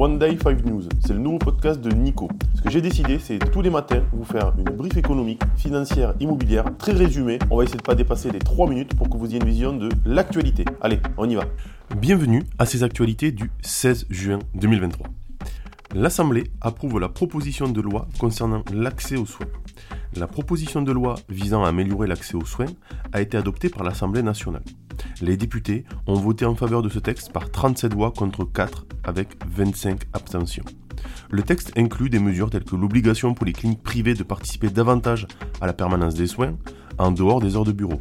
One Day 5 News. C'est le nouveau podcast de Nico. Ce que j'ai décidé, c'est tous les matins vous faire une brief économique, financière, immobilière, très résumée. On va essayer de pas dépasser les 3 minutes pour que vous ayez une vision de l'actualité. Allez, on y va. Bienvenue à ces actualités du 16 juin 2023. L'Assemblée approuve la proposition de loi concernant l'accès aux soins. La proposition de loi visant à améliorer l'accès aux soins a été adoptée par l'Assemblée nationale. Les députés ont voté en faveur de ce texte par 37 voix contre 4 avec 25 abstentions. Le texte inclut des mesures telles que l'obligation pour les cliniques privées de participer davantage à la permanence des soins en dehors des heures de bureau,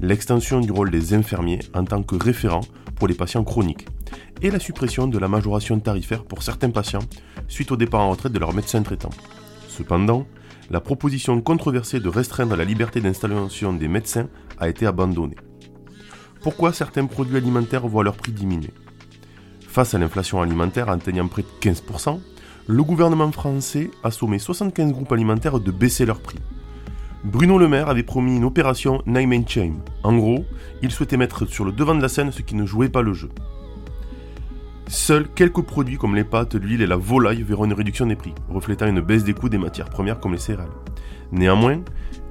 l'extension du rôle des infirmiers en tant que référent pour les patients chroniques, et la suppression de la majoration tarifaire pour certains patients suite au départ en retraite de leur médecin traitant. Cependant, la proposition controversée de restreindre la liberté d'installation des médecins a été abandonnée. Pourquoi certains produits alimentaires voient leur prix diminuer Face à l'inflation alimentaire atteignant près de 15%, le gouvernement français a sommé 75 groupes alimentaires de baisser leurs prix. Bruno Le Maire avait promis une opération Name and. En gros, il souhaitait mettre sur le devant de la scène ceux qui ne jouaient pas le jeu. Seuls quelques produits comme les pâtes, l'huile et la volaille verront une réduction des prix, reflétant une baisse des coûts des matières premières comme les céréales. Néanmoins,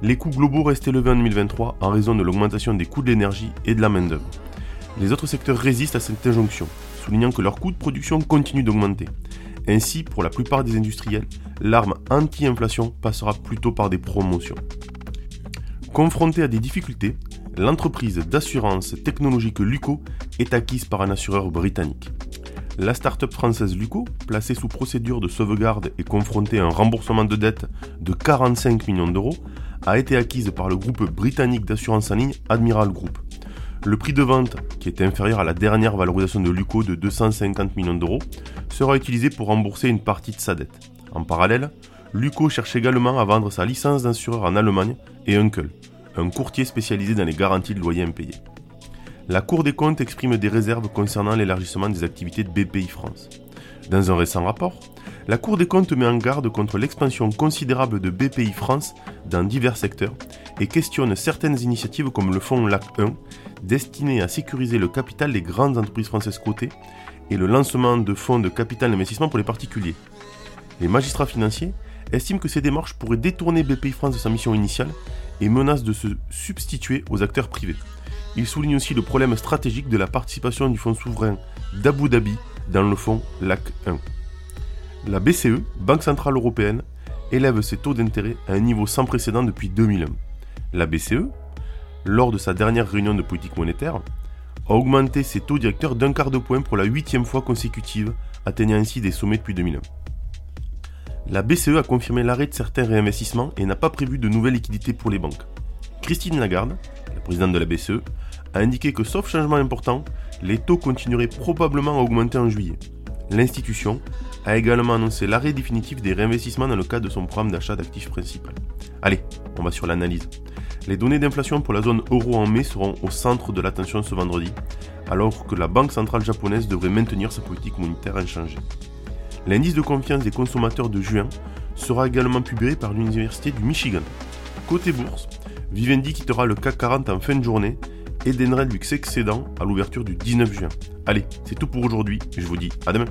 les coûts globaux restent élevés en 2023 en raison de l'augmentation des coûts de l'énergie et de la main-d'œuvre. Les autres secteurs résistent à cette injonction, soulignant que leurs coûts de production continuent d'augmenter. Ainsi, pour la plupart des industriels, l'arme anti-inflation passera plutôt par des promotions. Confrontée à des difficultés, l'entreprise d'assurance technologique Luco est acquise par un assureur britannique. La start-up française Luco, placée sous procédure de sauvegarde et confrontée à un remboursement de dette de 45 millions d'euros, a été acquise par le groupe britannique d'assurance en ligne Admiral Group. Le prix de vente, qui est inférieur à la dernière valorisation de Luco de 250 millions d'euros, sera utilisé pour rembourser une partie de sa dette. En parallèle, Luco cherche également à vendre sa licence d'assureur en Allemagne et Uncle, un courtier spécialisé dans les garanties de loyers impayés la Cour des comptes exprime des réserves concernant l'élargissement des activités de BPI France. Dans un récent rapport, la Cour des comptes met en garde contre l'expansion considérable de BPI France dans divers secteurs et questionne certaines initiatives comme le fonds LAC 1, destiné à sécuriser le capital des grandes entreprises françaises cotées, et le lancement de fonds de capital d'investissement pour les particuliers. Les magistrats financiers estiment que ces démarches pourraient détourner BPI France de sa mission initiale et menacent de se substituer aux acteurs privés. Il souligne aussi le problème stratégique de la participation du fonds souverain d'Abu Dhabi dans le fonds LAC 1. La BCE, Banque Centrale Européenne, élève ses taux d'intérêt à un niveau sans précédent depuis 2001. La BCE, lors de sa dernière réunion de politique monétaire, a augmenté ses taux directeurs d'un quart de point pour la huitième fois consécutive, atteignant ainsi des sommets depuis 2001. La BCE a confirmé l'arrêt de certains réinvestissements et n'a pas prévu de nouvelles liquidités pour les banques. Christine Lagarde, la présidente de la BCE, a indiqué que sauf changement important, les taux continueraient probablement à augmenter en juillet. L'institution a également annoncé l'arrêt définitif des réinvestissements dans le cadre de son programme d'achat d'actifs principal. Allez, on va sur l'analyse. Les données d'inflation pour la zone euro en mai seront au centre de l'attention ce vendredi, alors que la Banque centrale japonaise devrait maintenir sa politique monétaire inchangée. L'indice de confiance des consommateurs de juin sera également publié par l'Université du Michigan. Côté bourse, Vivendi quittera le CAC 40 en fin de journée Edenred Lux excédent à l'ouverture du 19 juin. Allez, c'est tout pour aujourd'hui je vous dis à demain.